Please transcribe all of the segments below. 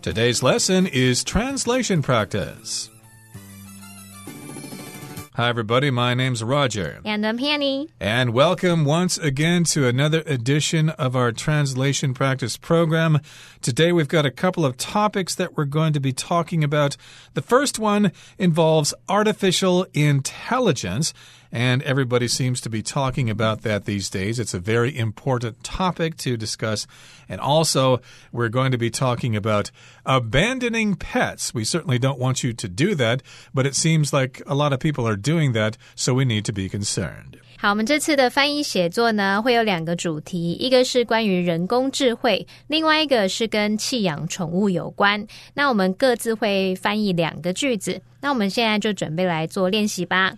Today's lesson is translation practice. Hi, everybody. My name's Roger. And I'm Hanny. And welcome once again to another edition of our translation practice program. Today we've got a couple of topics that we're going to be talking about. The first one involves artificial intelligence And everybody seems to be talking about that these days. It's a very important topic to discuss. And also, we're going to be talking about abandoning pets. We certainly don't want you to do that, but it seems like a lot of people are doing that, so we need to be concerned. 好，我们这次的翻译写作呢，会有两个主题，一个是关于人工智慧，另外一个是跟弃养宠物有关。那我们各自会翻译两个句子。那我们现在就准备来做练习吧。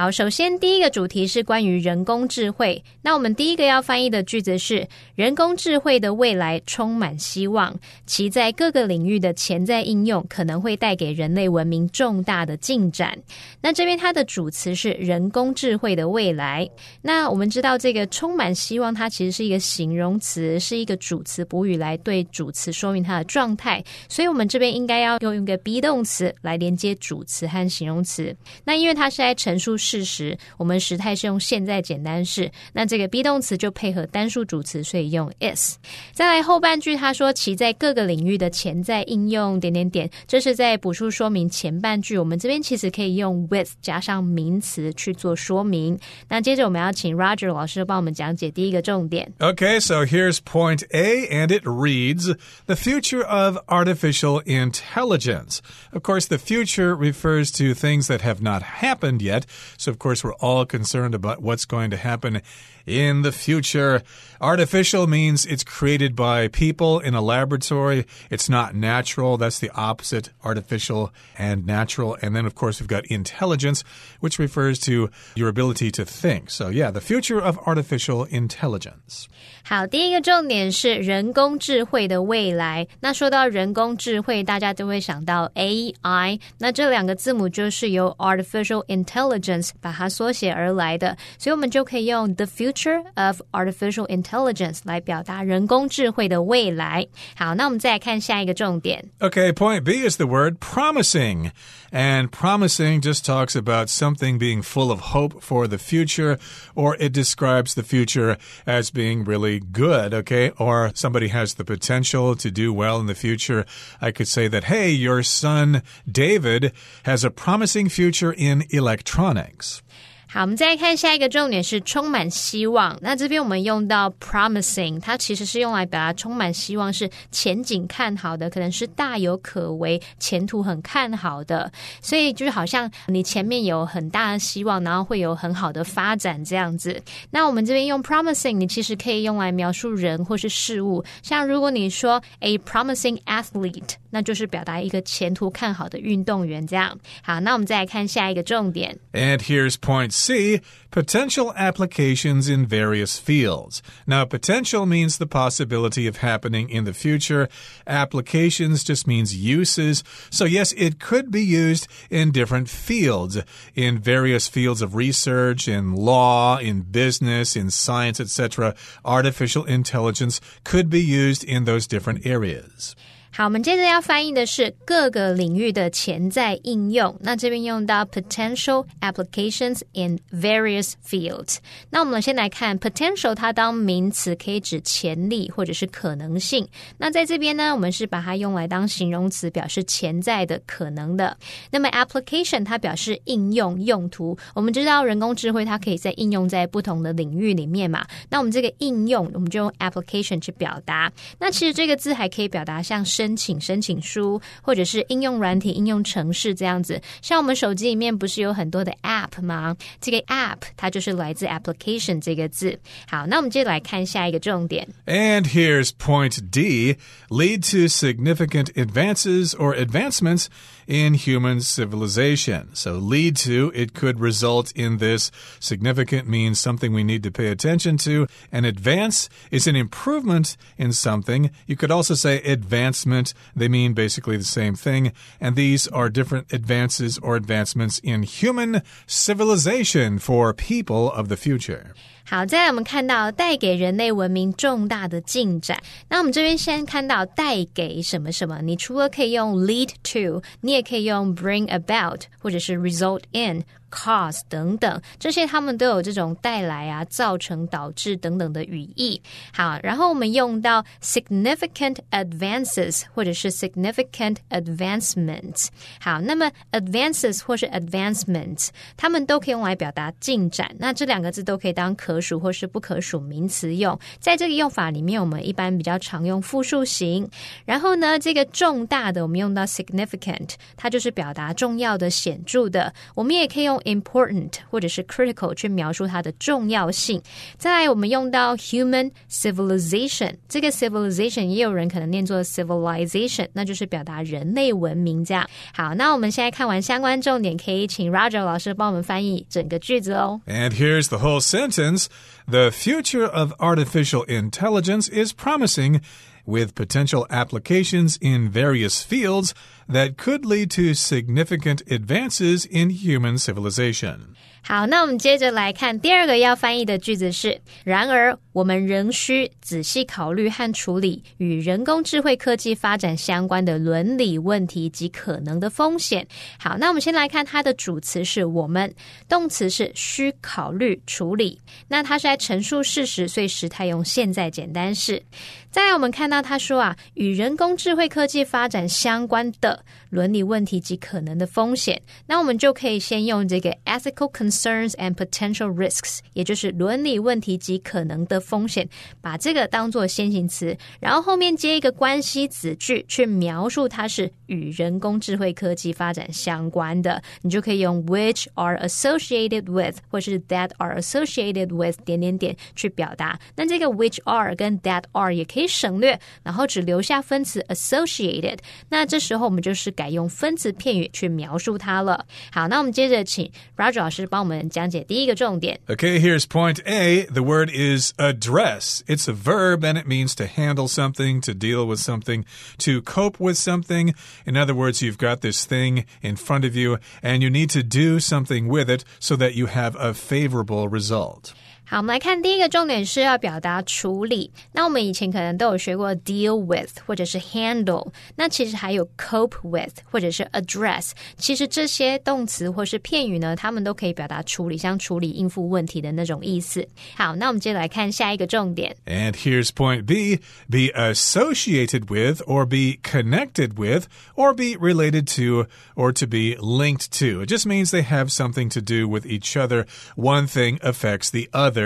好，首先第一个主题是关于人工智慧。那我们第一个要翻译的句子是：人工智慧的未来充满希望，其在各个领域的潜在应用可能会带给人类文明重大的进展。那这边它的主词是人工智慧的未来。那我们知道这个充满希望，它其实是一个形容词，是一个主词补语来对主词说明它的状态。所以我们这边应该要用一个 be 动词来连接主词和形容词。那因为它是在陈述。事实，我们时态是用现在简单式，那这个 be 动词就配合单数主词，所以用 is。再来后半句，他说其在各个领域的潜在应用点点点，这是在补述说明前半句。我们这边其实可以用 with 加上名词去做说明。那接着我们要请 Roger 老师帮我们讲解第一个重点。Okay, so here's point A, and it reads the future of artificial intelligence. Of course, the future refers to things that have not happened yet. so, of course, we're all concerned about what's going to happen in the future. Artificial means it's created by people in a laboratory. It's not natural. That's the opposite artificial and natural. And then, of course, we've got intelligence, which refers to your ability to think. So, yeah, the future of artificial intelligence. 好，第一个重点是人工智慧的未来。那说到人工智慧，大家都会想到 AI。那这两个字母就是由 artificial intelligence 把它缩写而来的，所以我们就可以用 the future of artificial intelligence 来表达人工智慧的未来。好，那我们再来看下一个重点。Okay, point B is the word promising. And promising just talks about something being full of hope for the future, or it describes the future as being really good, okay? Or somebody has the potential to do well in the future. I could say that, hey, your son David has a promising future in electronics. 好，我们再来看下一个重点是充满希望。那这边我们用到 promising，它其实是用来表达充满希望，是前景看好的，可能是大有可为，前途很看好的。所以就是好像你前面有很大的希望，然后会有很好的发展这样子。那我们这边用 promising，你其实可以用来描述人或是事物。像如果你说 a promising athlete，那就是表达一个前途看好的运动员这样。好，那我们再来看下一个重点。And here's points. C, potential applications in various fields. Now, potential means the possibility of happening in the future. Applications just means uses. So, yes, it could be used in different fields, in various fields of research, in law, in business, in science, etc. Artificial intelligence could be used in those different areas. 好，我们接着要翻译的是各个领域的潜在应用。那这边用到 potential applications in various fields。那我们先来看 potential，它当名词可以指潜力或者是可能性。那在这边呢，我们是把它用来当形容词，表示潜在的、可能的。那么 application 它表示应用、用途。我们知道人工智慧它可以在应用在不同的领域里面嘛。那我们这个应用，我们就用 application 去表达。那其实这个字还可以表达像申请申请书，或者是应用软体、应用程式这样子。像我们手机里面不是有很多的 App 吗？这个 App 它就是来自 application 这个字。好，那我们接着来看下一个重点。And here's point D: lead to significant advances or advancements in human civilization. So, lead to, it could result in this. Significant means something we need to pay attention to. And advance is an improvement in something. You could also say advancement. They mean basically the same thing. And these are different advances or advancements in human civilization for people of the future. 好，再来我们看到带给人类文明重大的进展。那我们这边先看到带给什么什么，你除了可以用 lead to，你也可以用 bring about，或者是 result in。Cause 等等，这些他们都有这种带来啊、造成、导致等等的语义。好，然后我们用到 significant advances 或者是 significant advancement。好，那么 advances 或是 advancements，它们都可以用来表达进展。那这两个字都可以当可数或是不可数名词用。在这个用法里面，我们一般比较常用复数型。然后呢，这个重大的我们用到 significant，它就是表达重要的、显著的。我们也可以用important 或者是 critical 去描述它的重要性。再来，我们用到 human civilization，这个 civilization 也有人可能念作 civilization，那就是表达人类文明这样。好，那我们现在看完相关重点，可以请 Roger 老师帮我们翻译整个句子哦。And here's the whole sentence. The future of artificial intelligence is promising with potential applications in various fields that could lead to significant advances in human civilization. 好，那我们接着来看第二个要翻译的句子是：然而，我们仍需仔细考虑和处理与人工智慧科技发展相关的伦理问题及可能的风险。好，那我们先来看它的主词是我们，动词是需考虑处理。那它是在陈述事实，所以时态用现在简单式。再来，我们看到他说啊，与人工智慧科技发展相关的伦理问题及可能的风险，那我们就可以先用这个 ethical concerns and potential risks，也就是伦理问题及可能的风险，把这个当做先行词，然后后面接一个关系子句，去描述它是与人工智慧科技发展相关的，你就可以用 which are associated with，或是 that are associated with 点点点去表达。那这个 which are 跟 that are 也可以。省略，然后只留下分词 associated。那这时候我们就是改用分词片语去描述它了。好，那我们接着请 Roger 老师帮我们讲解第一个重点。Okay, here's point A. The word is address. It's a verb and it means to handle something, to deal with something, to cope with something. In other words, you've got this thing in front of you and you need to do something with it so that you have a favorable result. 好，我们来看第一个重点是要表达处理。那我们以前可能都有学过 deal with 或者是 handle，那其实还有 cope with 或者是 address。其实这些动词或是片语呢，它们都可以表达处理，像处理、应付问题的那种意思。好，那我们接着来看下一个重点。And here's point B: be associated with, or be connected with, or be related to, or to be linked to. It just means they have something to do with each other. One thing affects the other.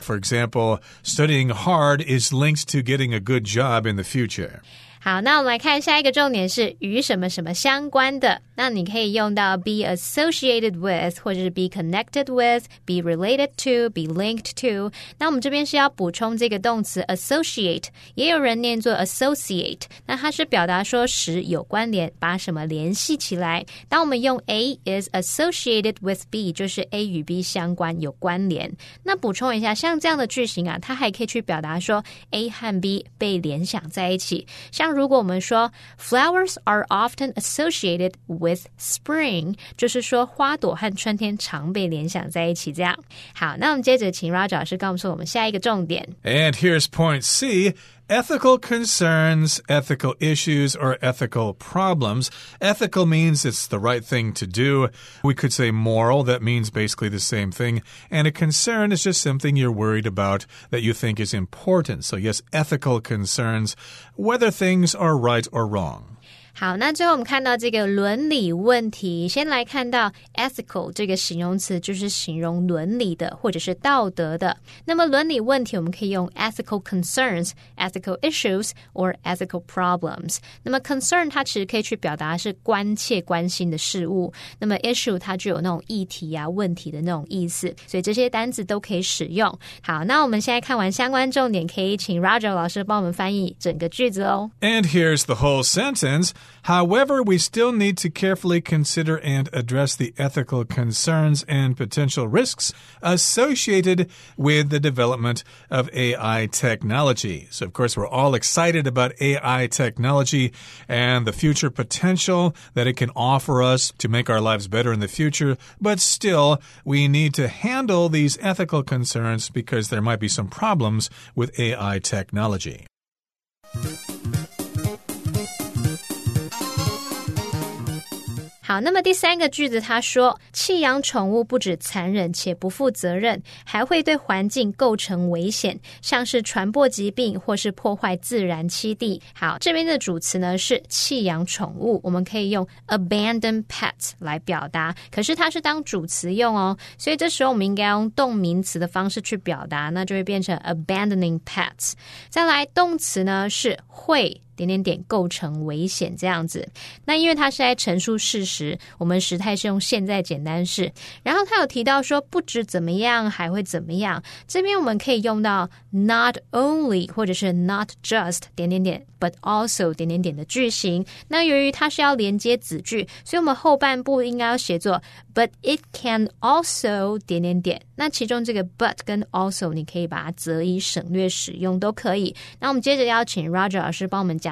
For example, studying hard is linked to getting a good job in the future. 好，那我们来看下一个重点是与什么什么相关的。那你可以用到 be associated with，或者是 be connected with，be related to，be linked to。那我们这边是要补充这个动词 associate，也有人念作 associate。那它是表达说使有关联，把什么联系起来。当我们用 A is associated with B，就是 A 与 B 相关有关联。那补充一下，像这样的句型啊，它还可以去表达说 A 和 B 被联想在一起，像。如果我们说 flowers are often associated with spring，就是说花朵和春天常被联想在一起。这样好，那我们接着请 Roger 老师告诉我们下一个重点。And here's point C ethical concerns, ethical issues, or ethical problems. Ethical means it's the right thing to do. We could say moral, that means basically the same thing. And a concern is just something you're worried about that you think is important. So, yes, ethical concerns, whether things are right or wrong. 好，那最后我们看到这个伦理问题，先来看到 ethical 这个形容词，就是形容伦理的或者是道德的。那么伦理问题，我们可以用 ethical concerns、ethical issues or ethical problems。那么 concern 它其实可以去表达是关切、关心的事物。那么 issue 它就有那种议题啊、问题的那种意思，所以这些单词都可以使用。好，那我们现在看完相关重点，可以请 Roger 老师帮我们翻译整个句子哦。And here's the whole sentence. However, we still need to carefully consider and address the ethical concerns and potential risks associated with the development of AI technology. So, of course, we're all excited about AI technology and the future potential that it can offer us to make our lives better in the future. But still, we need to handle these ethical concerns because there might be some problems with AI technology. 好，那么第三个句子，他说，弃养宠物不止残忍且不负责任，还会对环境构成危险，像是传播疾病或是破坏自然栖地。好，这边的主词呢是弃养宠物，我们可以用 abandon pet 来表达，可是它是当主词用哦，所以这时候我们应该用动名词的方式去表达，那就会变成 abandoning pets。再来，动词呢是会。点点点构成危险这样子，那因为它是在陈述事实，我们时态是用现在简单式。然后他有提到说不止怎么样，还会怎么样。这边我们可以用到 not only 或者是 not just 点点点，but also 点点点的句型。那由于它是要连接子句，所以我们后半部应该要写作 but it can also 点点点。那其中这个 but 跟 also 你可以把它择一省略使用都可以。那我们接着邀请 Roger 老师帮我们讲。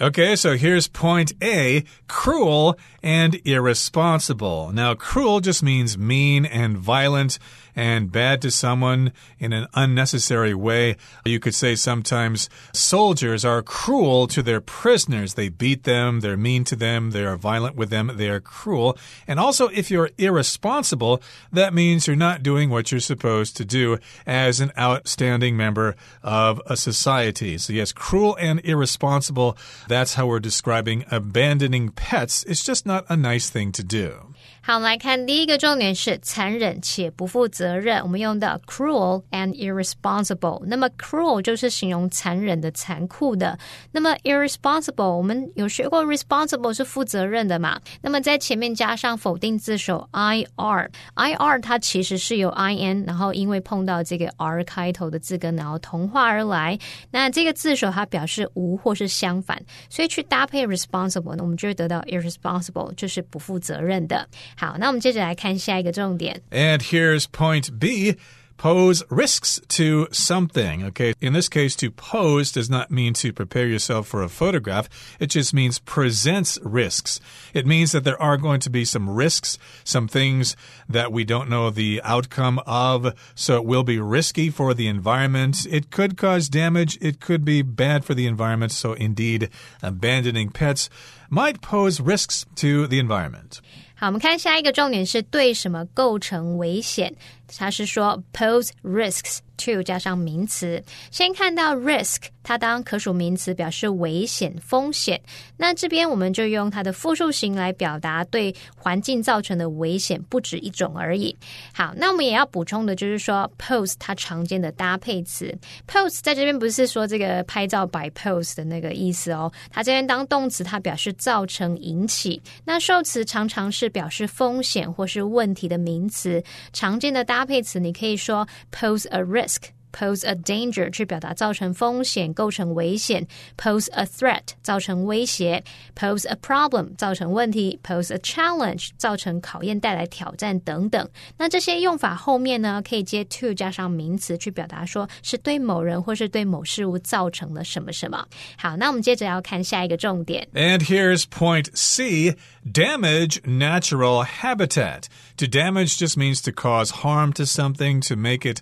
Okay, so here's point A cruel and irresponsible. Now, cruel just means mean and violent and bad to someone in an unnecessary way. You could say sometimes soldiers are cruel to their prisoners. They beat them, they're mean to them, they are violent with them, they are cruel. And also, if you're irresponsible, that means you're not doing what you're supposed to do as an outstanding member of a society. So, yes, cruel and irresponsible, that's how we're describing abandoning pets. It's just not a nice thing to do. 好，我们来看第一个重点是残忍且不负责任。我们用到 cruel and irresponsible。那么 cruel 就是形容残忍的、残酷的。那么 irresponsible 我们有学过，responsible 是负责任的嘛？那么在前面加上否定字首 i r，i r 它其实是由 i n，然后因为碰到这个 r 开头的字根，然后同化而来。那这个字首它表示无或是相反，所以去搭配 responsible，那我们就会得到 irresponsible，就是不负责任的。好，那我们接着来看下一个重点。And here's point B. Pose risks to something. Okay. In this case, to pose does not mean to prepare yourself for a photograph. It just means presents risks. It means that there are going to be some risks, some things that we don't know the outcome of. So it will be risky for the environment. It could cause damage. It could be bad for the environment. So indeed, abandoning pets might pose risks to the environment. 好，我们看下一个重点是对什么构成危险。 它是说 pose risks to 加上名词，先看到 risk，它当可数名词表示危险、风险。那这边我们就用它的复数形来表达对环境造成的危险不止一种而已。好，那我们也要补充的就是说 pose 它常见的搭配词，pose 在这边不是说这个拍照摆 pose 的那个意思哦，它这边当动词，它表示造成、引起。那受词常常是表示风险或是问题的名词，常见的。搭配词，你可以说 pose a risk。pose a danger 去表达造成风险、构成危险；pose a threat 造成威胁；pose a problem 造成问题；pose a challenge 造成考验、带来挑战等等。那这些用法后面呢，可以接 to 加上名词去表达，说是对某人或是对某事物造成了什么什么。好，那我们接着要看下一个重点。And here's point C: damage natural habitat. To damage just means to cause harm to something, to make it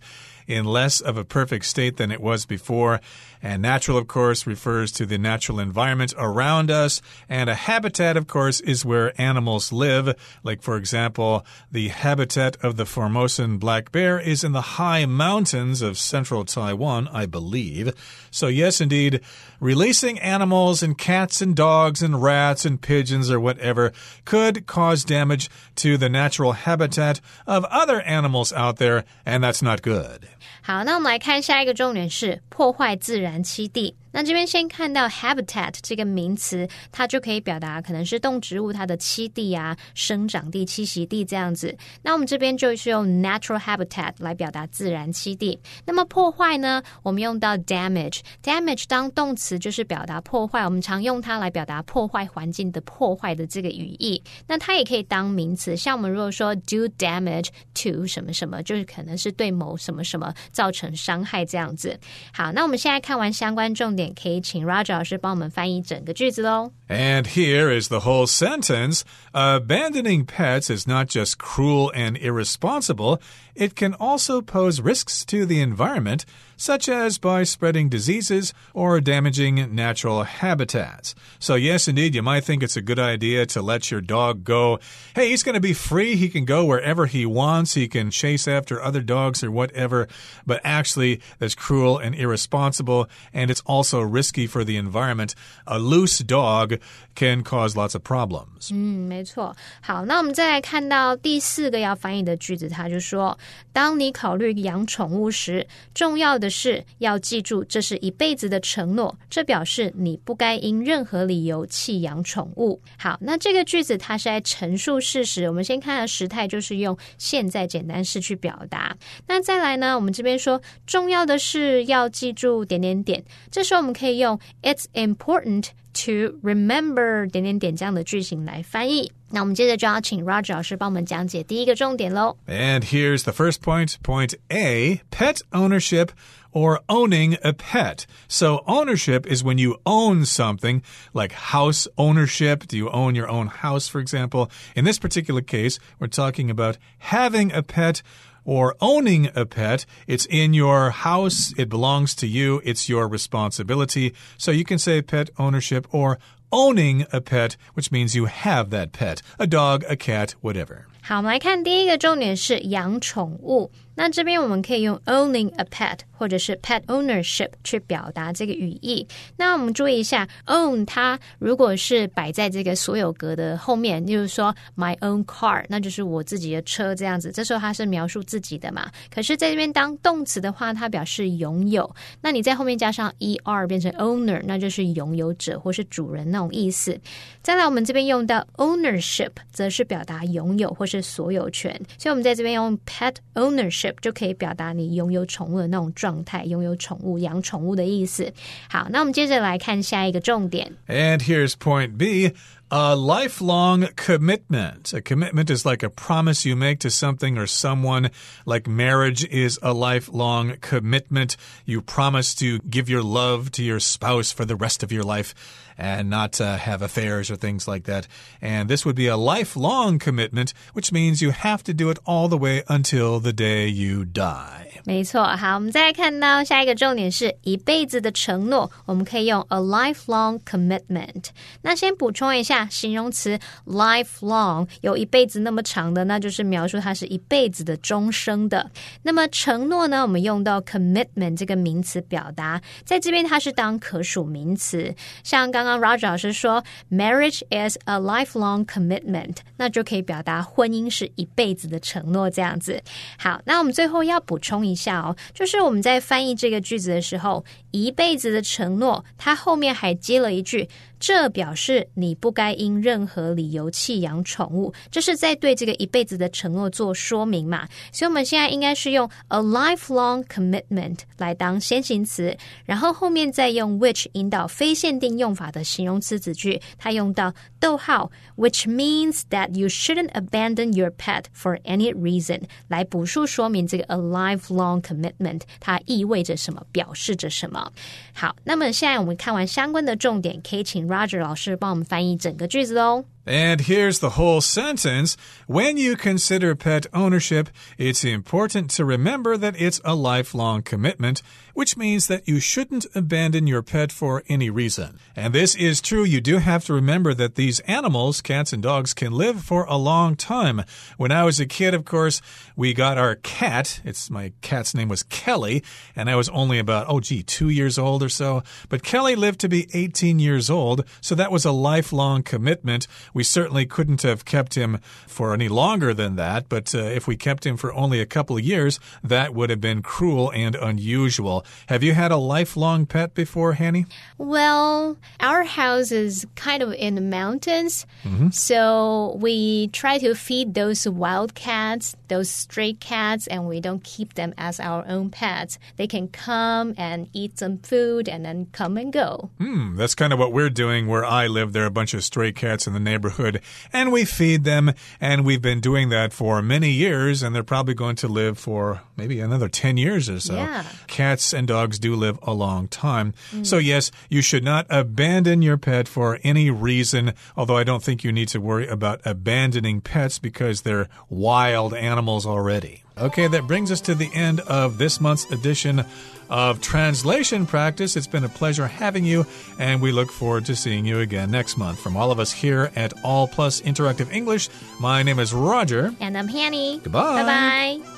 in less of a perfect state than it was before. And natural, of course, refers to the natural environment around us. And a habitat, of course, is where animals live. Like, for example, the habitat of the Formosan black bear is in the high mountains of central Taiwan, I believe. So, yes, indeed, releasing animals and cats and dogs and rats and pigeons or whatever could cause damage to the natural habitat of other animals out there, and that's not good. 好，那我们来看下一个重点是破坏自然 南七地。那这边先看到 habitat 这个名词，它就可以表达可能是动植物它的栖地啊、生长地、栖息地这样子。那我们这边就是用 natural habitat 来表达自然栖地。那么破坏呢，我们用到 damage，damage 当动词就是表达破坏，我们常用它来表达破坏环境的破坏的这个语义。那它也可以当名词，像我们如果说 do damage to 什么什么，就是可能是对某什么什么造成伤害这样子。好，那我们现在看完相关重点，可以请 Roger 老师帮我们翻译整个句子喽。And here is the whole sentence. Abandoning pets is not just cruel and irresponsible, it can also pose risks to the environment such as by spreading diseases or damaging natural habitats. So, yes, indeed, you might think it's a good idea to let your dog go. Hey, he's going to be free. He can go wherever he wants. He can chase after other dogs or whatever. But actually, that's cruel and irresponsible, and it's also risky for the environment. A loose dog can cause lots of problems. 嗯，没错。好，那我们再来看到第四个要翻译的句子，他就说： 当你考虑养宠物时，重要的是要记住，这是一辈子的承诺。这表示你不该因任何理由弃养宠物。好，那这个句子它是在陈述事实。我们先看的时态就是用现在简单式去表达。那再来呢，我们这边说重要的是要记住点点点。这时候我们可以用 "It's important to remember" 点点点这样的句型来翻译。那我们接着就要请 Roger 老师帮我们讲解第一个重点喽。And here's the first point. Point A pet ownership or owning a pet. So, ownership is when you own something, like house ownership. Do you own your own house, for example? In this particular case, we're talking about having a pet or owning a pet. It's in your house, it belongs to you, it's your responsibility. So, you can say pet ownership or owning a pet, which means you have that pet a dog, a cat, whatever. 好，我们来看第一个重点是养宠物。 那这边我们可以用 owning a pet 或者是 pet ownership 去表达这个语义。那我们注意一下，own 它如果是摆在这个所有格的后面，例如说 my own car，那就是我自己的车这样子。这时候它是描述自己的嘛？可是在这边当动词的话，它表示拥有。那你在后面加上 er 变成 owner，那就是拥有者或是主人那种意思。再来，我们这边用到 ownership，则是表达拥有或是所有权。所以我们在这边用 pet ownership。就可以表达你拥有宠物的那种状态，拥有宠物、养宠物的意思。好，那我们接着来看下一个重点。And here's point B. A lifelong commitment. A commitment is like a promise you make to something or someone. Like marriage is a lifelong commitment. You promise to give your love to your spouse for the rest of your life and not uh, have affairs or things like that. And this would be a lifelong commitment, which means you have to do it all the way until the day you die. 没错，好，我们再来看到下一个重点是一辈子的承诺，我们可以用 a lifelong commitment。那先补充一下，形容词 lifelong 有一辈子那么长的，那就是描述它是一辈子的、终生的。那么承诺呢，我们用到 commitment 这个名词表达，在这边它是当可数名词。像刚刚 Roger 老师说，marriage is a lifelong commitment，那就可以表达婚姻是一辈子的承诺这样子。好，那我们最后要补充一下哦，就是我们在翻译这个句子的时候，一辈子的承诺，他后面还接了一句。这表示你不该因任何理由弃养宠物，这是在对这个一辈子的承诺做说明嘛？所以我们现在应该是用 a lifelong commitment 来当先行词，然后后面再用 which 引导非限定用法的形容词子句，它用到逗号，which means that you shouldn't abandon your pet for any reason 来补述说明这个 a lifelong commitment 它意味着什么，表示着什么。好，那么现在我们看完相关的重点，可以请 Roger 老师帮我们翻译整个句子哦。And here's the whole sentence. When you consider pet ownership, it's important to remember that it's a lifelong commitment, which means that you shouldn't abandon your pet for any reason. And this is true. You do have to remember that these animals, cats and dogs, can live for a long time. When I was a kid, of course, we got our cat. It's my cat's name was Kelly, and I was only about, oh, gee, two years old or so. But Kelly lived to be 18 years old, so that was a lifelong commitment we certainly couldn't have kept him for any longer than that. But uh, if we kept him for only a couple of years, that would have been cruel and unusual. Have you had a lifelong pet before, Hanny? Well, our house is kind of in the mountains. Mm -hmm. So we try to feed those wild cats, those stray cats, and we don't keep them as our own pets. They can come and eat some food and then come and go. Hmm, that's kind of what we're doing where I live. There are a bunch of stray cats in the neighborhood, and we feed them, and we've been doing that for many years, and they're probably going to live for maybe another 10 years or so. Yeah. Cats and dogs do live a long time. Mm. So, yes, you should not abandon your pet for any reason, although I don't think you need to worry about abandoning pets because they're wild animals already. Okay, that brings us to the end of this month's edition of Translation Practice. It's been a pleasure having you, and we look forward to seeing you again next month. From all of us here at All Plus Interactive English, my name is Roger. And I'm Hanny. Goodbye. Bye bye.